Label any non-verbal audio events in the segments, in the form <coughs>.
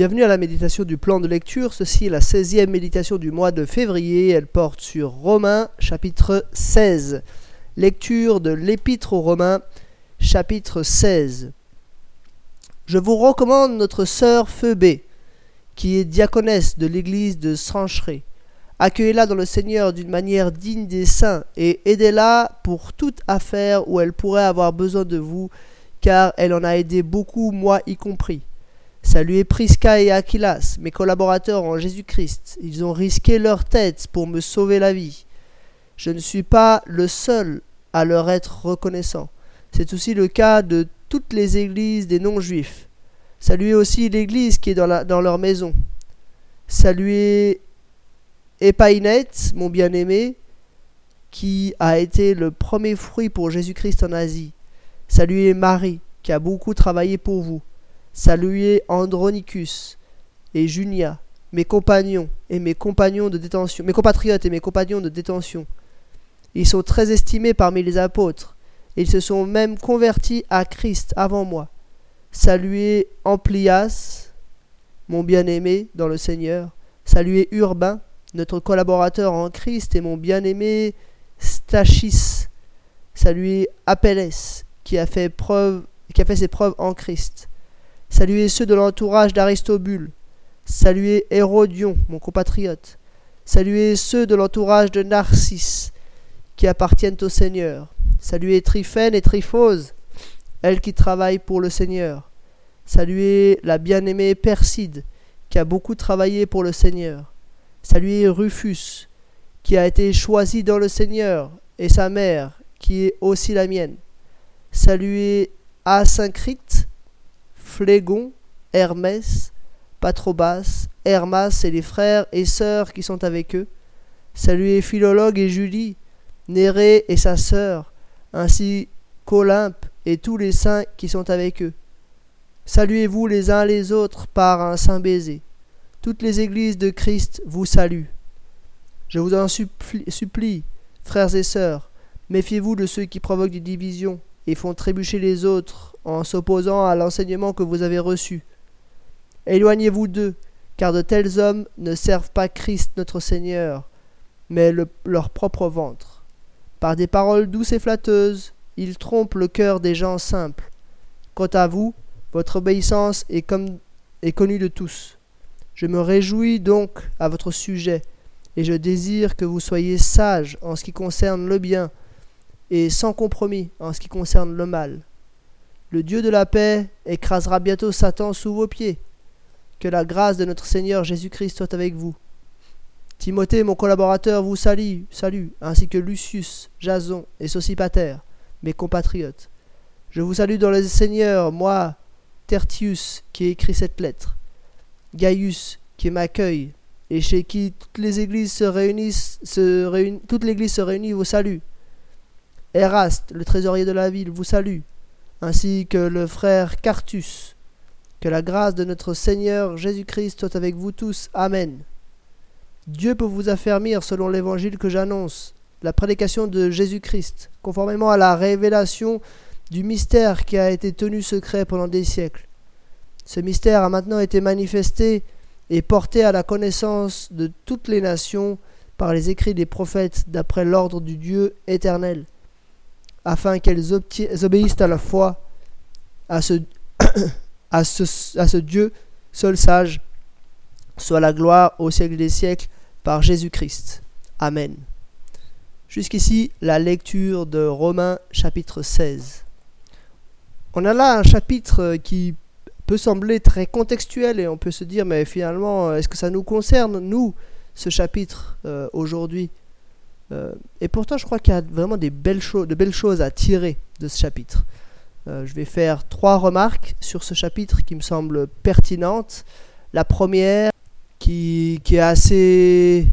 Bienvenue à la méditation du plan de lecture. Ceci est la 16e méditation du mois de février. Elle porte sur Romains chapitre 16. Lecture de l'épître aux Romains chapitre 16. Je vous recommande notre sœur Phoebé, qui est diaconesse de l'église de Sancheré. Accueillez-la dans le Seigneur d'une manière digne des saints et aidez-la pour toute affaire où elle pourrait avoir besoin de vous, car elle en a aidé beaucoup, moi y compris. Saluez Prisca et Aquilas, mes collaborateurs en Jésus-Christ. Ils ont risqué leur tête pour me sauver la vie. Je ne suis pas le seul à leur être reconnaissant. C'est aussi le cas de toutes les églises des non-juifs. Saluez aussi l'église qui est dans, dans leur maison. Saluez Epainette, mon bien-aimé, qui a été le premier fruit pour Jésus-Christ en Asie. Saluez Marie, qui a beaucoup travaillé pour vous. Saluez Andronicus et Junia, mes compagnons et mes compagnons de détention, mes compatriotes et mes compagnons de détention. Ils sont très estimés parmi les apôtres, et ils se sont même convertis à Christ avant moi. Saluez Amplias, mon bien-aimé dans le Seigneur. Saluez Urbain, notre collaborateur en Christ, et mon bien-aimé Stachis. Saluez Apelles, qui a fait preuve, qui a fait ses preuves en Christ. Saluez ceux de l'entourage d'Aristobule. Saluez Hérodion, mon compatriote. Saluez ceux de l'entourage de Narcisse, qui appartiennent au Seigneur. Saluez Tryphène et Tryphose, elles qui travaillent pour le Seigneur. Saluez la bien-aimée Perside, qui a beaucoup travaillé pour le Seigneur. Saluez Rufus, qui a été choisi dans le Seigneur, et sa mère, qui est aussi la mienne. Saluez Asyncrite, Phlégon, Hermès, Patrobas, Hermas et les frères et sœurs qui sont avec eux. Saluez Philologue et Julie, Nérée et sa sœur, ainsi qu'Olympe et tous les saints qui sont avec eux. Saluez-vous les uns les autres par un saint baiser. Toutes les églises de Christ vous saluent. Je vous en supplie, supplie frères et sœurs, méfiez-vous de ceux qui provoquent des divisions et font trébucher les autres en s'opposant à l'enseignement que vous avez reçu. Éloignez-vous d'eux, car de tels hommes ne servent pas Christ notre Seigneur, mais leur propre ventre. Par des paroles douces et flatteuses, ils trompent le cœur des gens simples. Quant à vous, votre obéissance est, est connue de tous. Je me réjouis donc à votre sujet, et je désire que vous soyez sages en ce qui concerne le bien, et sans compromis en ce qui concerne le mal. Le Dieu de la paix écrasera bientôt Satan sous vos pieds. Que la grâce de notre Seigneur Jésus-Christ soit avec vous. Timothée, mon collaborateur, vous salue, salue, ainsi que Lucius, Jason et Sosipater, mes compatriotes. Je vous salue dans le Seigneur, moi, Tertius, qui ai écrit cette lettre, Gaius, qui m'accueille, et chez qui toutes les églises se réunissent, se réunissent, toute l'église se réunit vous salue. Eraste, le trésorier de la ville, vous salue ainsi que le frère Cartus. Que la grâce de notre Seigneur Jésus-Christ soit avec vous tous. Amen. Dieu peut vous affermir selon l'évangile que j'annonce, la prédication de Jésus-Christ, conformément à la révélation du mystère qui a été tenu secret pendant des siècles. Ce mystère a maintenant été manifesté et porté à la connaissance de toutes les nations par les écrits des prophètes d'après l'ordre du Dieu éternel afin qu'elles obéissent à la foi <coughs> à ce, à ce, Dieu seul sage, soit la gloire au siècle des siècles par Jésus-Christ. Amen. Jusqu'ici, la lecture de Romains chapitre 16. On a là un chapitre qui peut sembler très contextuel et on peut se dire mais finalement est-ce que ça nous concerne nous ce chapitre euh, aujourd'hui? Euh, et pourtant, je crois qu'il y a vraiment des belles de belles choses à tirer de ce chapitre. Euh, je vais faire trois remarques sur ce chapitre qui me semblent pertinentes. La première, qui, est assez,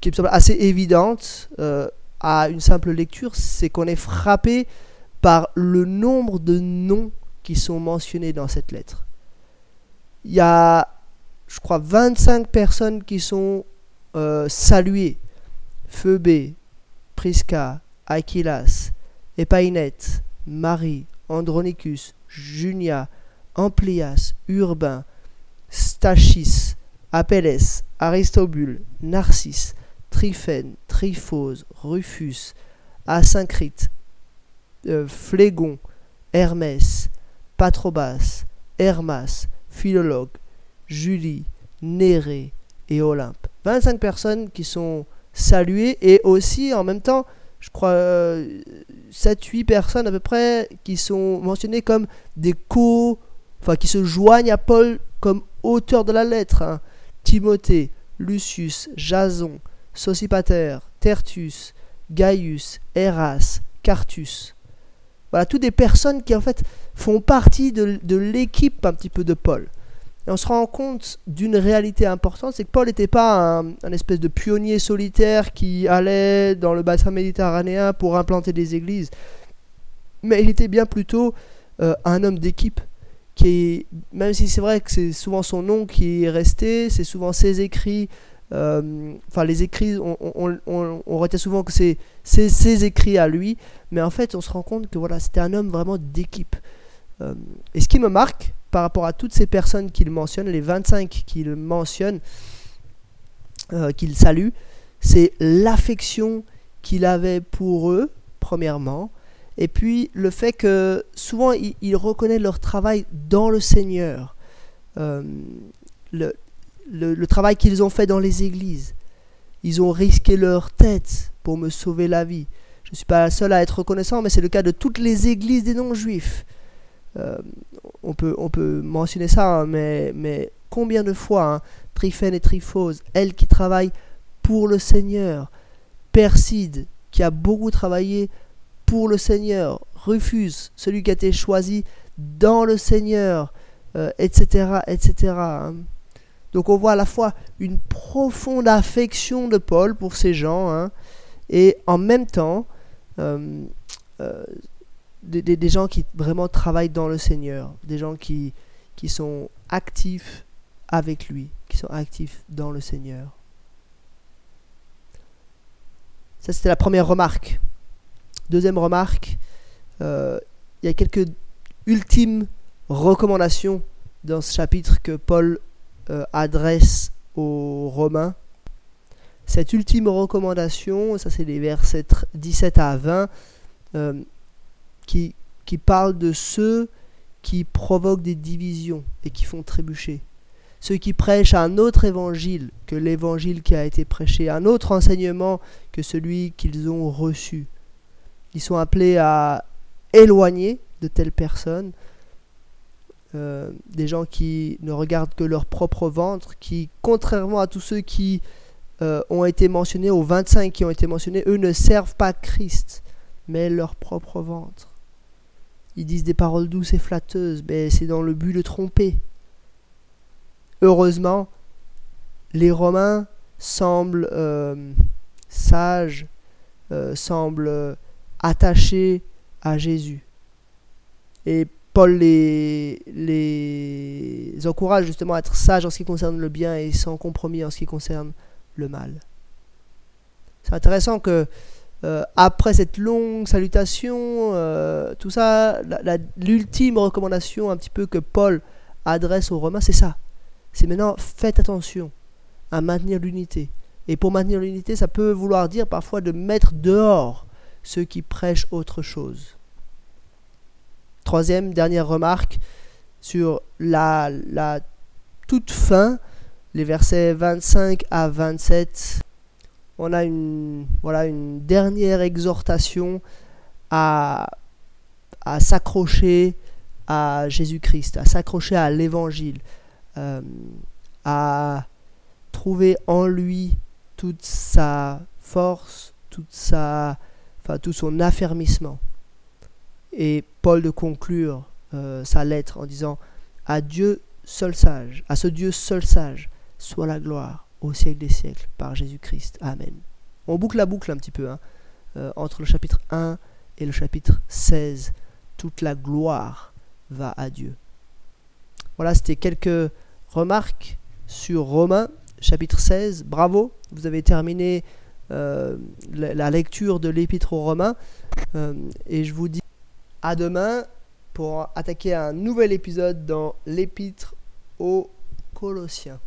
qui me semble assez évidente euh, à une simple lecture, c'est qu'on est frappé par le nombre de noms qui sont mentionnés dans cette lettre. Il y a, je crois, 25 personnes qui sont saluées Phoebe, Prisca, Aquilas, Epainette, Marie, Andronicus, Junia, Amplias, Urbain, Stachys, Apelles, Aristobule, Narcisse, Tryphène, Tryphose, Rufus, Asyncrite, euh, Hermès, Patrobas, Hermas, Philologue, Julie, Nérée et Olympe. 25 personnes qui sont saluées et aussi en même temps, je crois, 7-8 personnes à peu près qui sont mentionnées comme des co, enfin qui se joignent à Paul comme auteur de la lettre. Hein. Timothée, Lucius, Jason, Sosipater, Tertus, Gaius, Eras, Cartus. Voilà, toutes des personnes qui en fait font partie de, l'équipe un petit peu de Paul. Et on se rend compte d'une réalité importante, c'est que Paul n'était pas un, espèce de pionnier solitaire qui allait dans le bassin méditerranéen pour implanter des églises, mais il était bien plutôt euh, un homme d'équipe qui même si c'est vrai que c'est souvent son nom qui est resté, c'est souvent ses écrits, euh, enfin les écrits, on, on, on, retient souvent que c'est ses écrits à lui, mais en fait on se rend compte que voilà, c'était un homme vraiment d'équipe. Euh, et ce qui me marque par rapport à toutes ces personnes qu'il mentionne, les 25 qu'il mentionne, euh, qu'il salue, c'est l'affection qu'il avait pour eux, premièrement, et puis le fait que souvent il, reconnaît leur travail dans le Seigneur, euh, le, travail qu'ils ont fait dans les églises. Ils ont risqué leur tête pour me sauver la vie. Je ne suis pas seul à être reconnaissant, mais c'est le cas de toutes les églises des non-juifs. Euh, on, peut, on peut mentionner ça, hein, mais, mais combien de fois, hein, Tryphène et Tryphose, elles qui travaillent pour le Seigneur, Perside, qui a beaucoup travaillé pour le Seigneur, Rufus, celui qui a été choisi dans le Seigneur, etc., euh, etc. Hein. Donc on voit à la fois une profonde affection de Paul pour ces gens, hein, et en même temps euh, des, gens qui vraiment travaillent dans le Seigneur, des gens qui, qui sont actifs avec lui, qui sont actifs dans le Seigneur. Ça c'était la première remarque. Deuxième remarque, euh, il y a quelques ultimes recommandations dans ce chapitre que Paul euh, adresse aux Romains. Cette ultime recommandation, ça c'est les versets 17 à 20, euh, qui, qui parle de ceux qui provoquent des divisions et qui font trébucher. Ceux qui prêchent un autre évangile que l'évangile qui a été prêché, un autre enseignement que celui qu'ils ont reçu. Ils sont appelés à éloigner de telles personnes, euh, des gens qui ne regardent que leur propre ventre, qui, contrairement à tous ceux qui euh, ont été mentionnés, aux 25 qui ont été mentionnés, eux ne servent pas Christ, mais leur propre ventre. Ils disent des paroles douces et flatteuses, mais c'est dans le but de tromper. Heureusement, les Romains semblent euh, sages, semblent attachés à Jésus. Et Paul les encourage justement à être sages en ce qui concerne le bien et sans compromis en ce qui concerne le mal. C'est intéressant que euh, après cette longue salutation, euh, tout ça, l'ultime recommandation un petit peu que Paul adresse aux Romains, c'est ça. C'est maintenant faites attention à maintenir l'unité. Et pour maintenir l'unité, ça peut vouloir dire parfois de mettre dehors ceux qui prêchent autre chose. Troisième, dernière remarque sur la, la toute fin, les versets 25 à 27. On a une, voilà, une dernière exhortation à, s'accrocher à Jésus-Christ, à s'accrocher à l'Évangile, euh, à trouver en lui toute sa force, tout son affermissement. Et Paul de conclure euh, sa lettre en disant À Dieu seul sage, à ce Dieu seul sage, soit la gloire au siècle des siècles par Jésus-Christ. Amen. On boucle la boucle un petit peu hein, euh, entre le chapitre 1 et le chapitre 16. Toute la gloire va à Dieu. Voilà, c'était quelques remarques sur Romains chapitre 16. Bravo, vous avez terminé euh, la, lecture de l'Épître aux Romains. Euh, et je vous dis à demain pour attaquer un nouvel épisode dans l'Épître aux Colossiens.